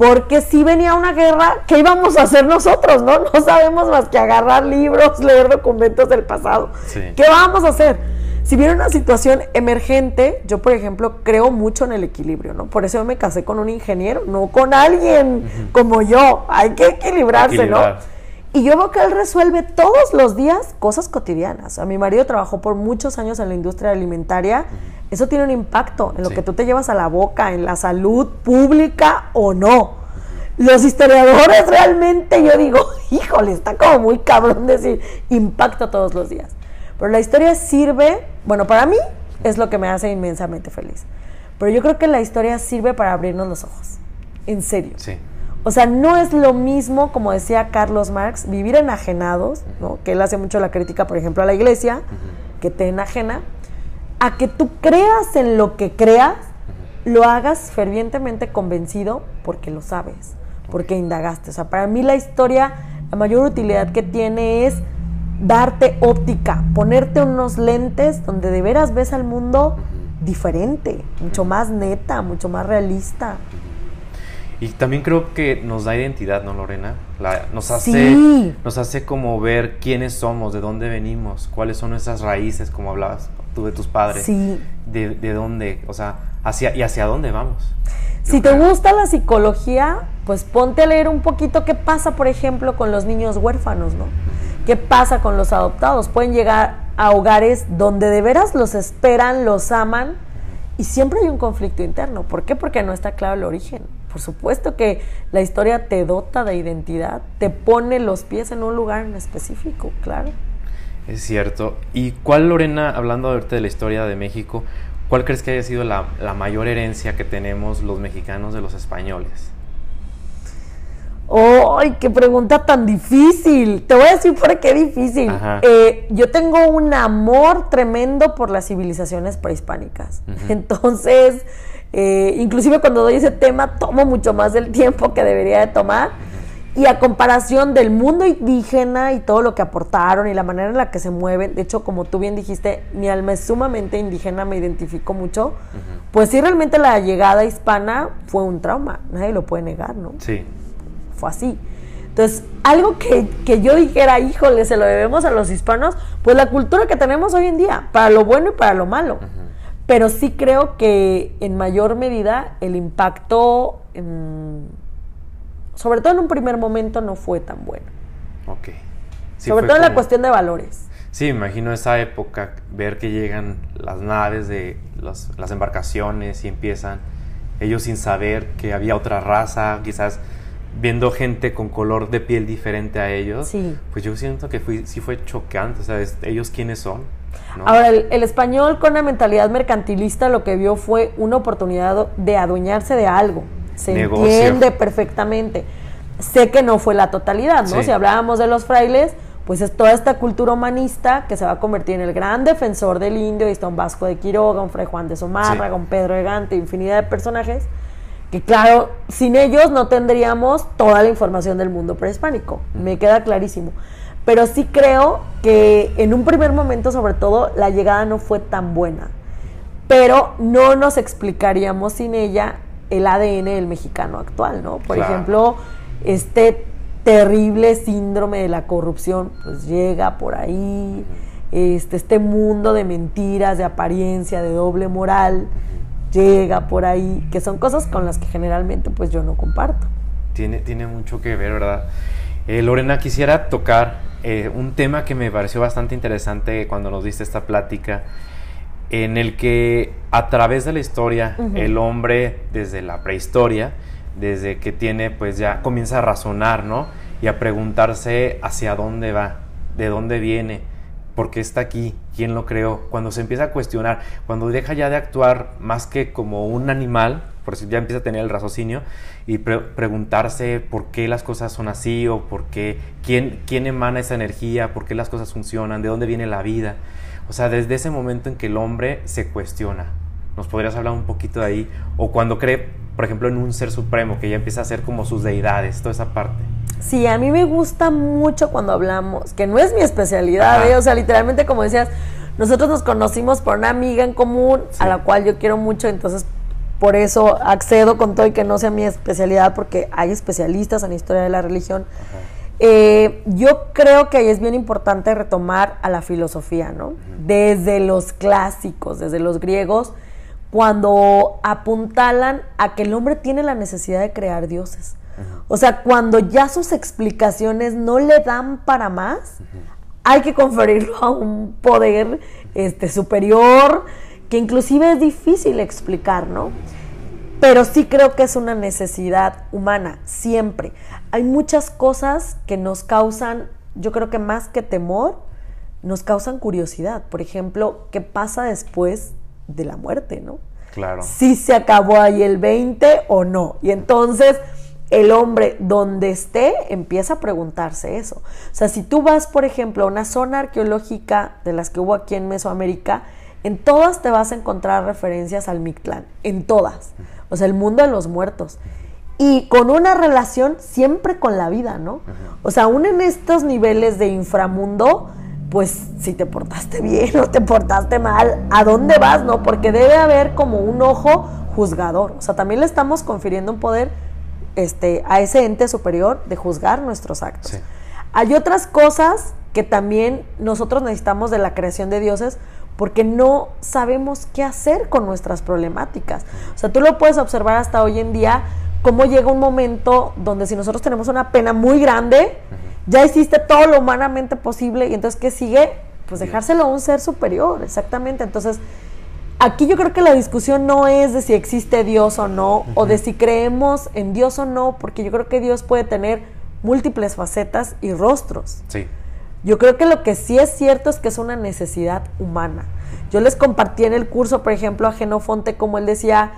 Porque si venía una guerra, ¿qué íbamos a hacer nosotros, no? No sabemos más que agarrar libros, leer documentos del pasado. Sí. ¿Qué vamos a hacer? Si viene una situación emergente, yo por ejemplo creo mucho en el equilibrio, ¿no? Por eso yo me casé con un ingeniero, no con alguien como yo. Hay que equilibrarse, Equilibrar. ¿no? Y yo veo que él resuelve todos los días cosas cotidianas. A mi marido trabajó por muchos años en la industria alimentaria. Eso tiene un impacto en lo Sí. que tú te llevas a la boca, en la salud pública o no. Los historiadores realmente, yo digo, híjole, está como muy cabrón decir impacto todos los días. Pero la historia sirve, bueno, para mí es lo que me hace inmensamente feliz. Pero yo creo que la historia sirve para abrirnos los ojos. En serio. Sí. O sea, no es lo mismo, como decía Carlos Marx, vivir enajenados, ¿no? que él hace mucho la crítica, por ejemplo, a la iglesia, que te enajena, a que tú creas en lo que creas, lo hagas fervientemente convencido porque lo sabes, porque indagaste. O sea, para mí la historia, la mayor utilidad que tiene es darte óptica, ponerte unos lentes donde de veras ves al mundo diferente, mucho más neta, mucho más realista. Y también creo que nos da identidad, ¿no, Lorena? La- nos, hace, Sí. nos hace como ver quiénes somos, de dónde venimos, cuáles son nuestras raíces, como hablabas tú de tus padres. Sí. De, de dónde, o sea, hacia, y hacia dónde vamos. Si te gusta la psicología, pues ponte a leer un poquito qué pasa, por ejemplo, con los niños huérfanos, ¿no? ¿Qué pasa con los adoptados? Pueden llegar a hogares donde de veras los esperan, los aman y siempre hay un conflicto interno. ¿Por qué? Porque no está claro el origen. Por supuesto que la historia te dota de identidad, te pone los pies en un lugar en específico, claro. Es cierto. ¿Y cuál, Lorena, hablando ahorita de la historia de México, cuál crees que haya sido la, la mayor herencia que tenemos los mexicanos de los españoles? ¡Ay, qué pregunta tan difícil! Te voy a decir por qué difícil. Eh, yo tengo un amor tremendo por las civilizaciones prehispánicas. Entonces, eh, inclusive cuando doy ese tema, tomo mucho más del tiempo que debería de tomar. Y a comparación del mundo indígena y todo lo que aportaron y la manera en la que se mueven, de hecho, como tú bien dijiste, mi alma es sumamente indígena, me identifico mucho, pues sí, realmente la llegada hispana fue un trauma, nadie lo puede negar, ¿no? Sí. fue así. Entonces, algo que, que yo dijera, híjole, se lo debemos a los hispanos, pues la cultura que tenemos hoy en día, para lo bueno y para lo malo. Pero sí creo que en mayor medida el impacto, mm, sobre todo en un primer momento, no fue tan bueno. Ok. Sí, sobre todo en la cuestión de valores. Sí, me imagino esa época, ver que llegan las naves de los- las embarcaciones y empiezan ellos sin saber que había otra raza, quizás viendo gente con color de piel diferente a ellos. Sí. Pues yo siento que fui, sí fue chocante, ¿sabes? ¿Ellos quiénes son? ¿No? Ahora, el, el español con una mentalidad mercantilista lo que vio fue una oportunidad de adueñarse de algo. Se Negocio. entiende perfectamente. Sé que no fue la totalidad, ¿no? Sí. Si hablábamos de los frailes, pues es toda esta cultura humanista que se va a convertir en el gran defensor del indio. Y está un Vasco de Quiroga, un Fray Juan de Zumárraga, Sí. un Pedro de Gante, infinidad de personajes que claro, sin ellos no tendríamos toda la información del mundo prehispánico, me queda clarísimo. Pero sí creo que en un primer momento, sobre todo, la llegada no fue tan buena. Pero no nos explicaríamos sin ella el ADN del mexicano actual, ¿no? Por Claro. ejemplo, este terrible síndrome de la corrupción, pues llega por ahí, este, este mundo de mentiras, de apariencia, de doble moral, llega por ahí, que son cosas con las que generalmente pues yo no comparto. Tiene, tiene mucho que ver, ¿verdad? Eh, Lorena, quisiera tocar eh, un tema que me pareció bastante interesante cuando nos diste esta plática, en el que a través de la historia, el hombre desde la prehistoria, desde que tiene, pues ya comienza a razonar, ¿no? Y a preguntarse hacia dónde va, de dónde viene, por qué está aquí, quién lo creó. Cuando se empieza a cuestionar, cuando deja ya de actuar más que como un animal, por eso ya empieza a tener el raciocinio y pre- preguntarse por qué las cosas son así o por qué, quién, quién emana esa energía, por qué las cosas funcionan, de dónde viene la vida. O sea, desde ese momento en que el hombre se cuestiona. ¿Nos podrías hablar un poquito de ahí? O cuando cree, por ejemplo, en un ser supremo, que ya empieza a ser como sus deidades, toda esa parte. Sí, a mí me gusta mucho cuando hablamos, que no es mi especialidad. ¿eh? o sea, literalmente como decías, nosotros nos conocimos por una amiga en común Sí. a la cual yo quiero mucho, entonces por eso accedo con todo y que no sea mi especialidad, porque hay especialistas en historia de la religión. Eh, yo creo que ahí es bien importante retomar a la filosofía, ¿no? Desde los clásicos, desde los griegos, cuando apuntalan a que el hombre tiene la necesidad de crear dioses. O sea, cuando ya sus explicaciones no le dan para más, hay que conferirlo a un poder este, superior que inclusive es difícil explicar, ¿no? Pero sí creo que es una necesidad humana, siempre. Hay muchas cosas que nos causan, yo creo que más que temor, nos causan curiosidad. Por ejemplo, ¿qué pasa después de la muerte, no? Claro. Si se acabó ahí el 20 o no. Y entonces el hombre donde esté empieza a preguntarse eso. O sea, si tú vas, por ejemplo, a una zona arqueológica de las que hubo aquí en Mesoamérica, en todas te vas a encontrar referencias al Mictlán, en todas. O sea, el mundo de los muertos. Y con una relación siempre con la vida, ¿no? O sea, aún en estos niveles de inframundo, pues si te portaste bien o te portaste mal, ¿a dónde vas, no? Porque debe haber como un ojo juzgador. O sea, también le estamos confiriendo un poder este, a ese ente superior de juzgar nuestros actos. Hay otras cosas que también nosotros necesitamos de la creación de dioses porque no sabemos qué hacer con nuestras problemáticas. O sea, tú lo puedes observar hasta hoy en día, cómo llega un momento donde si nosotros tenemos una pena muy grande, ya hiciste todo lo humanamente posible y entonces ¿qué sigue? Pues dejárselo a un ser superior, exactamente. Entonces, aquí yo creo que la discusión no es de si existe Dios o no, o de si creemos en Dios o no, porque yo creo que Dios puede tener múltiples facetas y rostros. Sí. Yo creo que lo que sí es cierto es que es una necesidad humana. Yo les compartí en el curso, por ejemplo, a Genofonte, como él decía,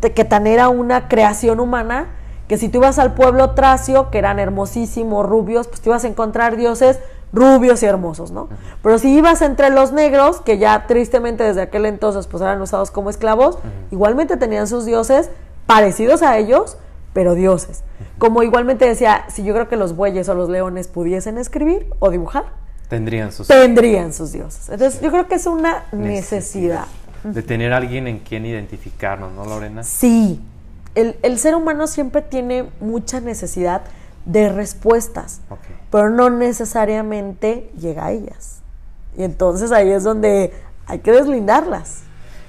que tan era una creación humana, que si tú ibas al pueblo tracio, que eran hermosísimos, rubios, pues te ibas a encontrar dioses rubios y hermosos, ¿no? Pero si ibas entre los negros, que ya tristemente desde aquel entonces pues eran usados como esclavos, igualmente tenían sus dioses parecidos a ellos, pero dioses. Como igualmente decía, si yo creo que los bueyes o los leones pudiesen escribir o dibujar, tendrían sus, tendrían sus dioses. Entonces yo creo que es una necesidad. De tener alguien en quien identificarnos, ¿no, Lorena? Sí. El, el ser humano siempre tiene mucha necesidad de respuestas, pero no necesariamente llega a ellas. Y entonces ahí es donde hay que deslindarlas.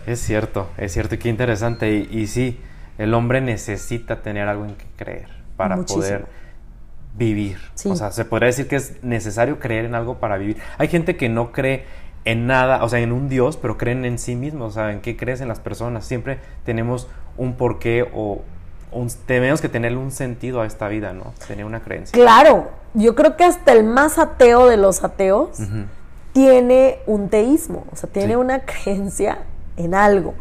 Es cierto, es cierto, y qué interesante. Y, y sí, el hombre necesita tener algo en que creer para poder vivir. O sea, se podría decir que es necesario creer en algo para vivir. Hay gente que no cree en nada, o sea, en un Dios, pero creen en sí mismos, o sea, en qué crees en las personas. Siempre tenemos un porqué o tenemos que tener un sentido a esta vida, ¿no? Tener una creencia. Claro, yo creo que hasta el más ateo de los ateos tiene un teísmo, o sea, tiene una creencia en algo.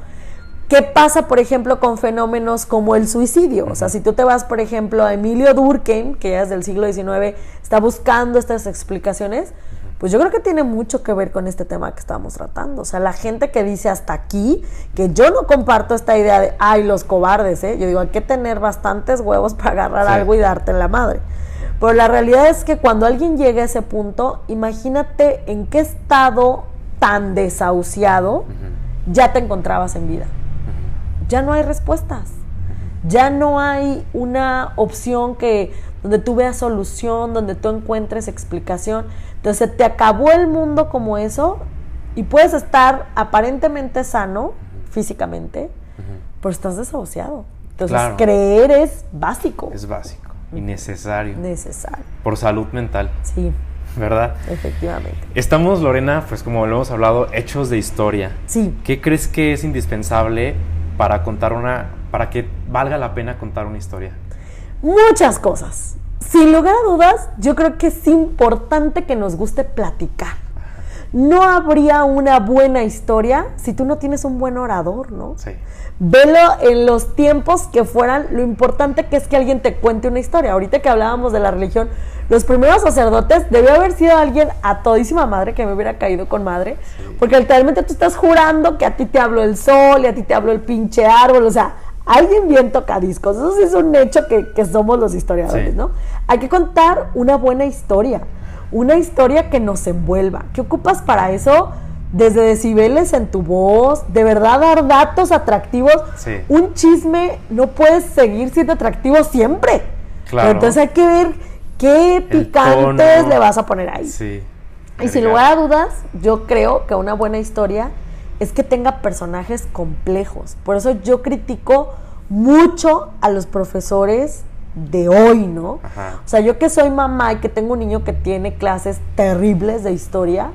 ¿Qué pasa, por ejemplo, con fenómenos como el suicidio? O sea, si tú te vas, por ejemplo, a Emilio Durkheim, que ya es del siglo XIX, está buscando estas explicaciones, pues yo creo que tiene mucho que ver con este tema que estamos tratando. O sea, la gente que dice hasta aquí, que yo no comparto esta idea de, ay, los cobardes, ¿eh? Yo digo, hay que tener bastantes huevos para agarrar algo y darte en la madre. Pero la realidad es que cuando alguien llega a ese punto, imagínate en qué estado tan desahuciado ya te encontrabas en vida. Ya no hay respuestas. Ya no hay una opción que donde tú veas solución, donde tú encuentres explicación. Entonces te acabó el mundo como eso y puedes estar aparentemente sano físicamente, pero estás desahuciado. Entonces creer es básico. Es básico y necesario. Necesario. Por salud mental. Sí. ¿Verdad? Efectivamente. Estamos, Lorena, pues como lo hemos hablado, hechos de historia. Sí. ¿Qué crees que es indispensable para contar una, para que valga la pena contar una historia? Muchas cosas sin lugar a dudas, yo creo que es importante que nos guste platicar. No habría una buena historia si tú no tienes un buen orador, ¿no? Sí. Velo en los tiempos que fueran, lo importante que es que alguien te cuente una historia. Ahorita que hablábamos de la religión, los primeros sacerdotes debió haber sido alguien a todísima madre que me hubiera caído con madre, porque literalmente tú estás jurando que a ti te habló el sol y a ti te habló el pinche árbol, o sea, alguien bien tocadiscos. Eso sí es un hecho que, somos los historiadores, ¿no? Hay que contar una buena historia, una historia que nos envuelva. ¿Qué ocupas para eso? desde decibeles en tu voz, de verdad dar datos atractivos. Sí. Un chisme no puedes seguir siendo atractivo siempre. Claro. Entonces hay que ver qué picantes le vas a poner ahí. Sí. Y sin lugar a dudas, yo creo que una buena historia es que tenga personajes complejos. Por eso yo critico mucho a los profesores de hoy, ¿no? Ajá. O sea, yo que soy mamá y que tengo un niño que tiene clases terribles de historia,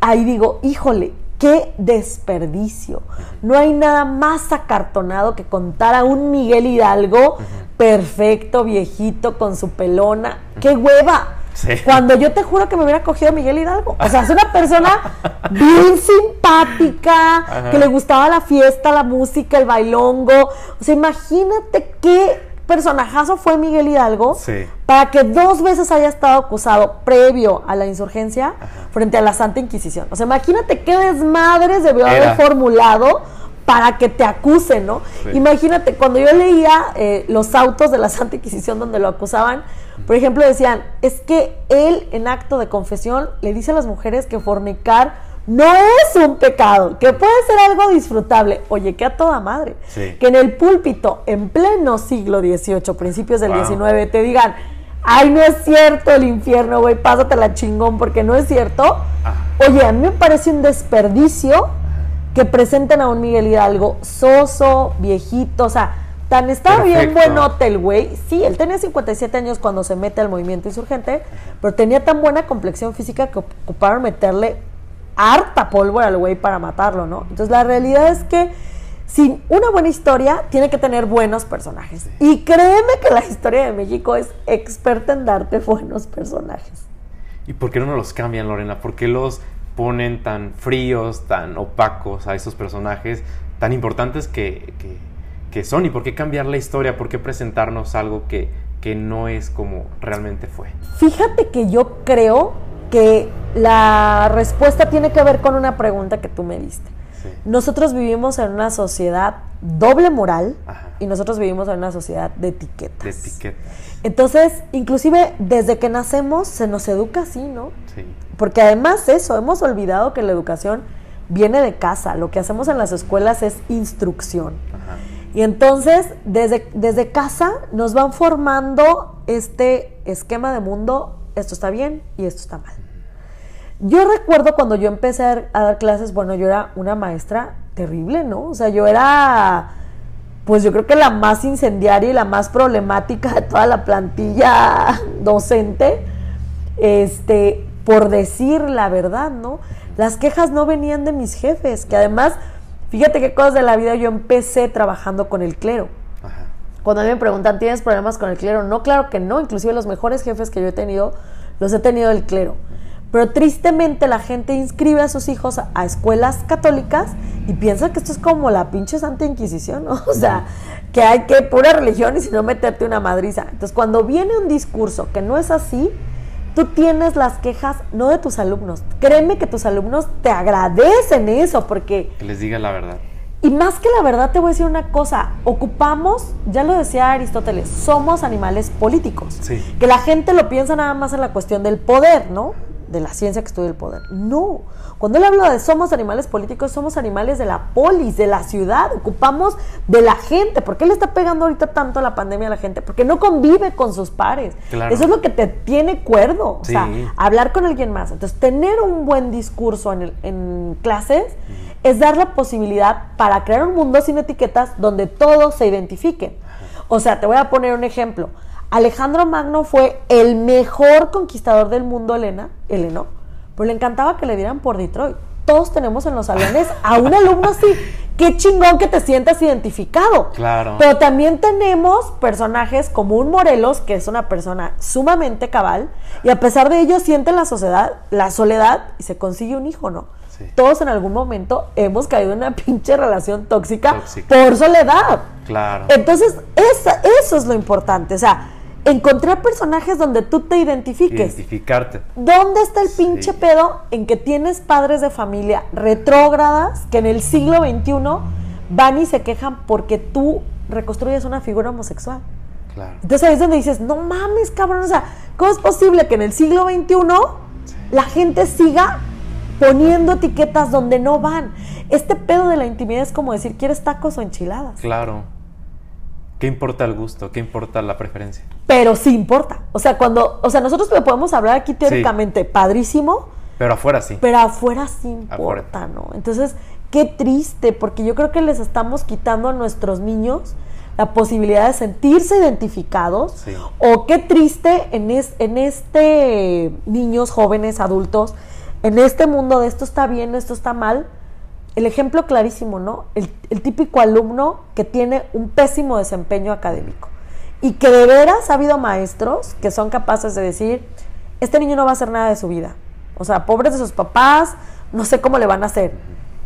ahí digo, híjole, qué desperdicio. No hay nada más acartonado que contar a un Miguel Hidalgo perfecto, viejito, con su pelona. ¡Qué hueva! Sí. Cuando yo te juro que me hubiera cogido Miguel Hidalgo. O sea, es una persona bien simpática, Ajá. que le gustaba la fiesta, la música, el bailongo. O sea, imagínate qué personajazo fue Miguel Hidalgo Sí. para que dos veces haya estado acusado previo a la insurgencia frente a la Santa Inquisición. O sea, imagínate qué desmadres debió Era. haber formulado para que te acusen, ¿no? Sí. Imagínate, cuando yo leía eh, los autos de la Santa Inquisición donde lo acusaban, por ejemplo, decían, es que él en acto de confesión le dice a las mujeres que fornicar no es un pecado, que puede ser algo disfrutable. Oye, que a toda madre. Sí. Que en el púlpito, en pleno siglo XVIII, principios del Wow. XIX, te digan, ay, no es cierto el infierno, güey, pásatela chingón, porque no es cierto. Ah. Oye, a mí me parece un desperdicio que presenten a un Miguel Hidalgo soso, viejito, o sea, tan estaba bien buenote el güey. Sí, él tenía 57 años cuando se mete al movimiento insurgente, pero tenía tan buena complexión física que ocuparon meterle harta pólvora al güey para matarlo, ¿no? Entonces la realidad es que sin una buena historia tiene que tener buenos personajes. Y créeme que la historia de México es experta en darte buenos personajes. ¿Y por qué no nos los cambian, Lorena? ¿Por qué los ponen tan fríos, tan opacos a esos personajes tan importantes que, que- que son? ¿Y por qué cambiar la historia? ¿Por qué presentarnos algo que, que no es como realmente fue? Fíjate que yo creo que la respuesta tiene que ver con una pregunta que tú me diste. Sí. Nosotros vivimos en una sociedad doble moral Ajá. y nosotros vivimos en una sociedad de etiquetas. De etiquetas. Entonces, inclusive desde que nacemos se nos educa así, ¿no? Sí. Porque además eso, hemos olvidado que la educación viene de casa. Lo que hacemos en las escuelas es instrucción. Ajá. Y entonces, desde, desde casa nos van formando este esquema de mundo, esto está bien y esto está mal. Yo recuerdo cuando yo empecé a dar, a dar clases, bueno, yo era una maestra terrible, ¿no? O sea, yo era, pues yo creo que la más incendiaria y la más problemática de toda la plantilla docente, este, por decir la verdad, ¿no? Las quejas no venían de mis jefes, que además, fíjate qué cosas de la vida yo empecé trabajando con el clero. Ajá. Cuando a mí me preguntan, ¿tienes problemas con el clero? No, claro que no. Inclusive los mejores jefes que yo he tenido, los he tenido del clero. Pero tristemente la gente inscribe a sus hijos a, a escuelas católicas y piensa que esto es como la pinche Santa Inquisición, ¿no? O sea, que hay que pura religión y si no meterte una madriza. Entonces, cuando viene un discurso que no es así, tú tienes las quejas no de tus alumnos. Créeme que tus alumnos te agradecen eso porque Que les diga la verdad. y más que la verdad, te voy a decir una cosa. Ocupamos, ya lo decía Aristóteles, somos animales políticos. Sí. Que la gente lo piensa nada más en la cuestión del poder, ¿no? De la ciencia que estudia el poder. No. Cuando él habla de somos animales políticos, somos animales de la polis, de la ciudad. Ocupamos de la gente. ¿Por qué le está pegando ahorita tanto la pandemia a la gente? Porque no convive con sus pares. Claro. Eso es lo que te tiene cuerdo. O Sí. sea, hablar con alguien más. Entonces, tener un buen discurso en, el- en clases es dar la posibilidad para crear un mundo sin etiquetas donde todos se identifiquen. O sea, te voy a poner un ejemplo. Alejandro Magno fue el mejor conquistador del mundo, Elena, Heleno, pero le encantaba que le dieran por Detroit. Todos tenemos en los salones a un alumno así. Qué chingón que te sientas identificado. Claro. Pero también tenemos personajes como un Morelos, que es una persona sumamente cabal, y a pesar de ello siente la sociedad, la soledad y se consigue un hijo, ¿no? Sí. Todos en algún momento hemos caído en una pinche relación tóxica, Tóxica. por soledad. Claro. Entonces, esa- eso es lo importante. O sea, encontrar personajes donde tú te identifiques. Identificarte. ¿Dónde está el pinche Sí. pedo en que tienes padres de familia retrógradas que en el siglo XXI van y se quejan porque tú reconstruyes una figura homosexual? Claro. Entonces ahí es donde dices, no mames, cabrón, o sea, ¿cómo es posible que en el siglo XXI la gente siga poniendo etiquetas donde no van. Este pedo de la intimidad es como decir, ¿quieres tacos o enchiladas? Claro. ¿Qué importa el gusto? ¿Qué importa la preferencia? Pero sí importa. O sea, cuando, o sea, nosotros le podemos hablar aquí teóricamente padrísimo, Pero afuera sí. pero afuera sí importa, Afuera. ¿no? Entonces, qué triste, porque yo creo que les estamos quitando a nuestros niños la posibilidad de sentirse identificados. Sí. O qué triste en, es- en este niños, jóvenes, adultos, en este mundo de esto está bien, esto está mal. El ejemplo clarísimo, ¿no? El, el típico alumno que tiene un pésimo desempeño académico y que de veras ha habido maestros que son capaces de decir, este niño no va a hacer nada de su vida. O sea, pobres de sus papás, no sé cómo le van a hacer.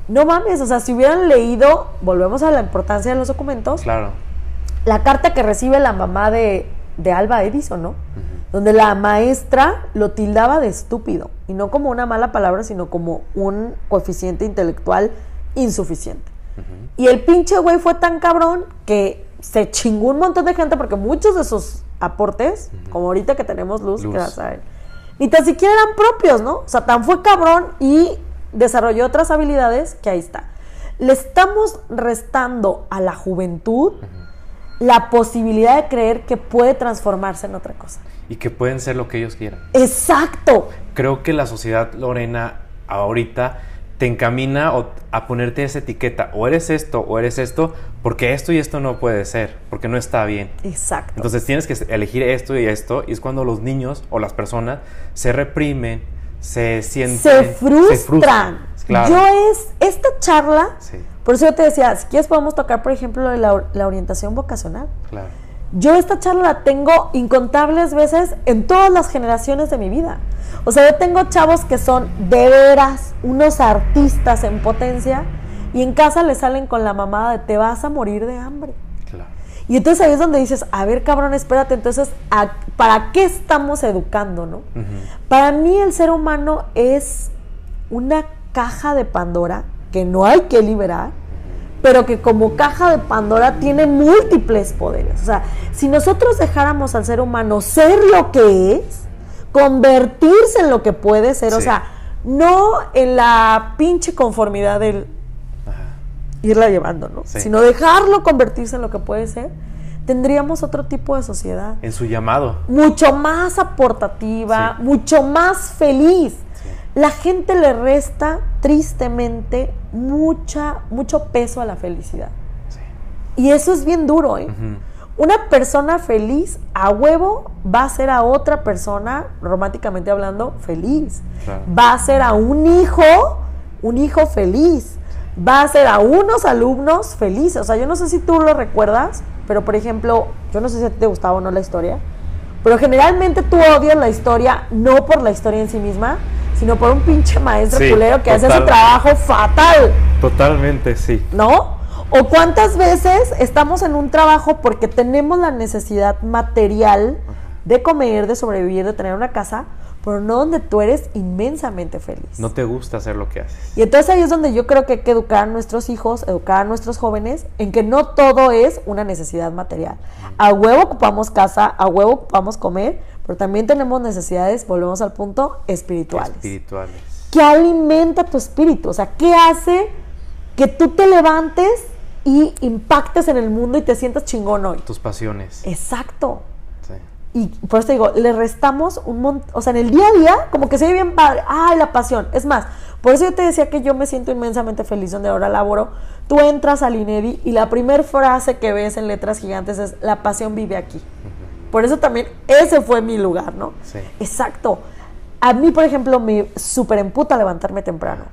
No mames, o sea, si hubieran leído, volvemos a la importancia de los documentos, Claro. la carta que recibe la mamá de, de Alba Edison, ¿no? Donde la maestra lo tildaba de estúpido. Y no como una mala palabra, sino como un coeficiente intelectual insuficiente. Y el pinche güey fue tan cabrón que se chingó un montón de gente porque muchos de sus aportes, como ahorita que tenemos luz, Luz. a él, ni tan siquiera eran propios, ¿no? O sea, tan fue cabrón y desarrolló otras habilidades que ahí está. Le estamos restando a la juventud la posibilidad de creer que puede transformarse en otra cosa. Y que pueden ser lo que ellos quieran. Exacto. Creo que la sociedad, Lorena, ahorita te encamina a ponerte esa etiqueta. O eres esto o eres esto, porque esto y esto no puede ser, porque no está bien. Exacto. Entonces tienes que elegir esto y esto, y es cuando los niños o las personas se reprimen, se sienten... se frustran. Claro. Yo es esta charla, Sí, por eso yo te decía, si quieres podemos tocar, por ejemplo, de la, la orientación vocacional. claro. Yo esta charla la tengo incontables veces en todas las generaciones de mi vida. O sea, yo tengo chavos que son de veras unos artistas en potencia y en casa le salen con la mamada de te vas a morir de hambre. Claro. Y entonces ahí es donde dices, a ver cabrón, espérate, entonces, ¿a- ¿para qué estamos educando, no? Para mí el ser humano es una caja de Pandora que no hay que liberar, pero que como caja de Pandora tiene múltiples poderes. O sea, si nosotros dejáramos al ser humano ser lo que es, convertirse en lo que puede ser, o sea, no en la pinche conformidad del Ajá. irla llevando, ¿no? Sí. Sino dejarlo convertirse en lo que puede ser, tendríamos otro tipo de sociedad En su llamado. mucho más aportativa, Sí. mucho más feliz. La gente le resta tristemente mucha, mucho peso a la felicidad. Sí. Y eso es bien duro, ¿eh? Una persona feliz a huevo va a ser a otra persona, románticamente hablando, feliz. Claro. Va a ser a un hijo, un hijo feliz. Va a ser a unos alumnos felices. O sea, yo no sé si tú lo recuerdas, pero por ejemplo, yo no sé si a ti te gustaba o no la historia, pero generalmente tú odias la historia no por la historia en sí misma, sino por un pinche maestro Sí, culero que hace su trabajo fatal. Totalmente, sí. ¿no? O cuántas veces estamos en un trabajo porque tenemos la necesidad material de comer, de sobrevivir, de tener una casa, pero no donde tú eres inmensamente feliz. No te gusta hacer lo que haces. Y entonces ahí es donde yo creo que hay que educar a nuestros hijos, educar a nuestros jóvenes en que no todo es una necesidad material. A huevo ocupamos casa, a huevo ocupamos comer, pero también tenemos necesidades, volvemos al punto, espirituales. Espirituales. ¿Qué alimenta tu espíritu? O sea, ¿qué hace que tú te levantes y impactes en el mundo y te sientas chingón hoy? Tus pasiones. Exacto. Y por eso te digo, le restamos un montón, o sea, en el día a día, como que se ve bien padre, ay, la pasión. Es más, por eso yo te decía que yo me siento inmensamente feliz donde ahora laboro. Tú entras al INEDI y la primera frase que ves en letras gigantes es, la pasión vive aquí. Por eso también ese fue mi lugar, ¿no? Sí. Exacto. A mí, por ejemplo, me súper emputa levantarme temprano.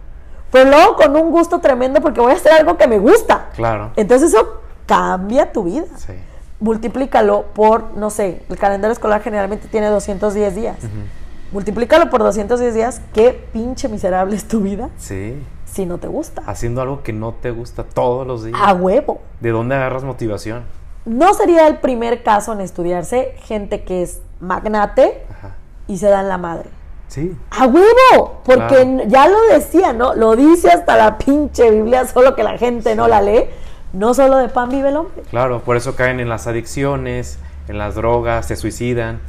Pero luego con un gusto tremendo porque voy a hacer algo que me gusta. Claro. Entonces eso cambia tu vida. Sí. Multiplícalo por, no sé, el calendario escolar generalmente tiene 210 días. Multiplícalo por 210 días. Qué pinche miserable es tu vida Sí. si no te gusta. Haciendo algo que no te gusta todos los días. A huevo. ¿De dónde agarras motivación? No sería el primer caso en estudiarse gente que es magnate Ajá. y se dan la madre. Sí. A huevo, porque Claro. ya lo decía, ¿no? Lo dice hasta la pinche Biblia, solo que la gente no la lee. No solo de pan vive el hombre. Claro, por eso caen en las adicciones, en las drogas, se suicidan.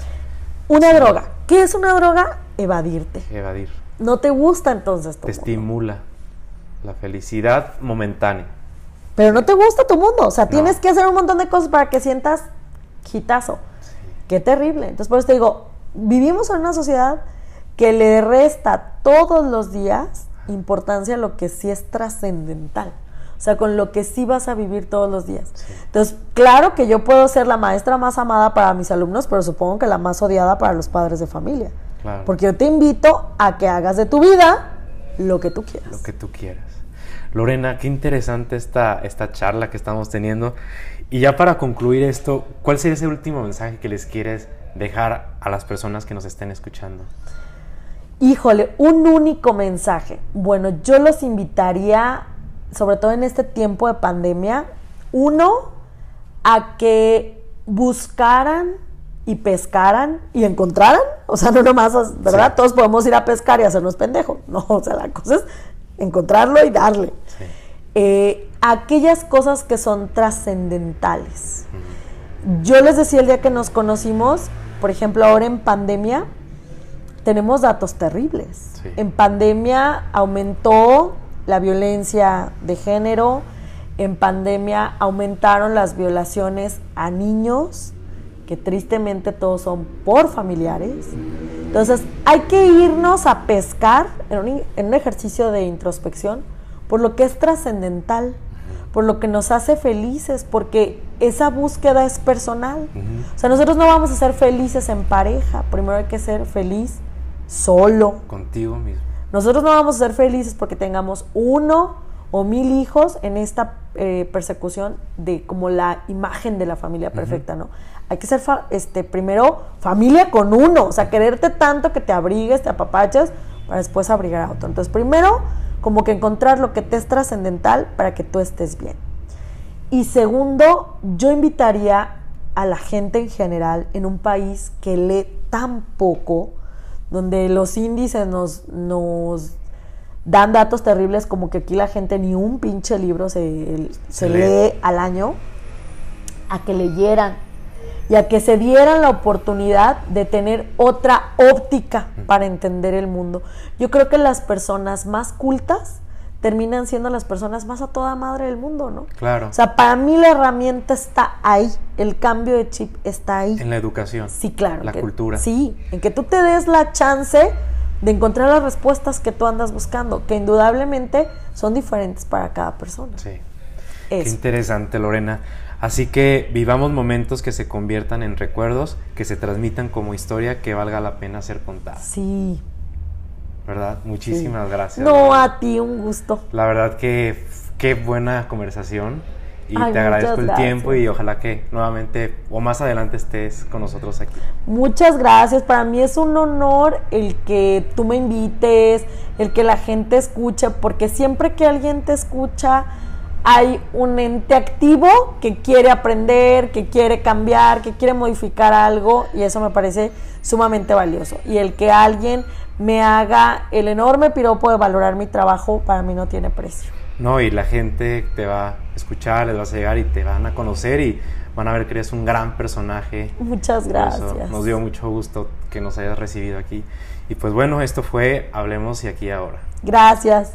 Una droga. ¿Qué es una droga? evadirte. Evadir. No te gusta entonces tu Te mundo. estimula la felicidad momentánea. Pero no te gusta tu mundo. O sea, No. tienes que hacer un montón de cosas para que sientas quitazo. Qué terrible. Entonces, por eso te digo, vivimos en una sociedad que le resta todos los días importancia a lo que sí es trascendental. O sea, con lo que sí vas a vivir todos los días. Entonces, claro que yo puedo ser la maestra más amada para mis alumnos, pero supongo que la más odiada para los padres de familia. Claro. Porque yo te invito a que hagas de tu vida lo que tú quieras. Lo que tú quieras. Lorena, qué interesante esta, esta charla que estamos teniendo. Y ya para concluir esto, ¿cuál sería ese último mensaje que les quieres dejar a las personas que nos estén escuchando? Híjole, un único mensaje. Bueno, yo los invitaría, sobre todo en este tiempo de pandemia, uno, a que buscaran y pescaran y encontraran. O sea, no nomás, ¿verdad? Sí. Todos podemos ir a pescar y hacernos pendejos. No, o sea, la cosa es encontrarlo y darle. Sí. Eh, aquellas cosas que son trascendentales. Yo les decía el día que nos conocimos, por ejemplo, ahora en pandemia, tenemos datos terribles. Sí. En pandemia aumentó la violencia de género, en pandemia aumentaron las violaciones a niños, que tristemente todos son por familiares. Entonces hay que irnos a pescar en un, en un ejercicio de introspección por lo que es trascendental, por lo que nos hace felices, porque esa búsqueda es personal. O sea, nosotros no vamos a ser felices en pareja, primero hay que ser feliz solo. Contigo mismo. Nosotros no vamos a ser felices porque tengamos uno o mil hijos en esta eh, persecución de como la imagen de la familia perfecta, ¿no? Hay que ser fa- este, primero familia con uno, o sea, quererte tanto que te abrigues, te apapachas, para después abrigar a otro. Entonces, primero, como que encontrar lo que te es trascendental para que tú estés bien. Y segundo, yo invitaría a la gente en general en un país que lee tan poco, donde los índices nos, nos dan datos terribles como que aquí la gente ni un pinche libro se, se lee. lee al año, a que leyeran y a que se dieran la oportunidad de tener otra óptica para entender el mundo. Yo creo que las personas más cultas terminan siendo las personas más a toda madre del mundo, ¿no? Claro. O sea, para mí la herramienta está ahí, el cambio de chip está ahí. en la educación. Sí, claro. La que- cultura. Sí, en que tú te des la chance de encontrar las respuestas que tú andas buscando, que indudablemente son diferentes para cada persona. Sí. Qué Eso. interesante, Lorena. Así que vivamos momentos que se conviertan en recuerdos, que se transmitan como historia que valga la pena ser contada. Sí. ¿Verdad? sí. Muchísimas gracias. No, a ti un gusto. La verdad que qué buena conversación y Ay, te agradezco el tiempo y ojalá que nuevamente o más adelante estés con nosotros aquí. Muchas gracias. Para mí es un honor el que tú me invites, el que la gente escuche, porque siempre que alguien te escucha, hay un ente activo que quiere aprender, que quiere cambiar, que quiere modificar algo, y eso me parece sumamente valioso. Y el que alguien me haga el enorme piropo de valorar mi trabajo, para mí no tiene precio. No, y la gente te va a escuchar, les vas a llegar y te van a conocer y van a ver que eres un gran personaje. Muchas eso gracias. nos dio mucho gusto que nos hayas recibido aquí. Y pues bueno, esto fue Hablemos y aquí ahora. Gracias.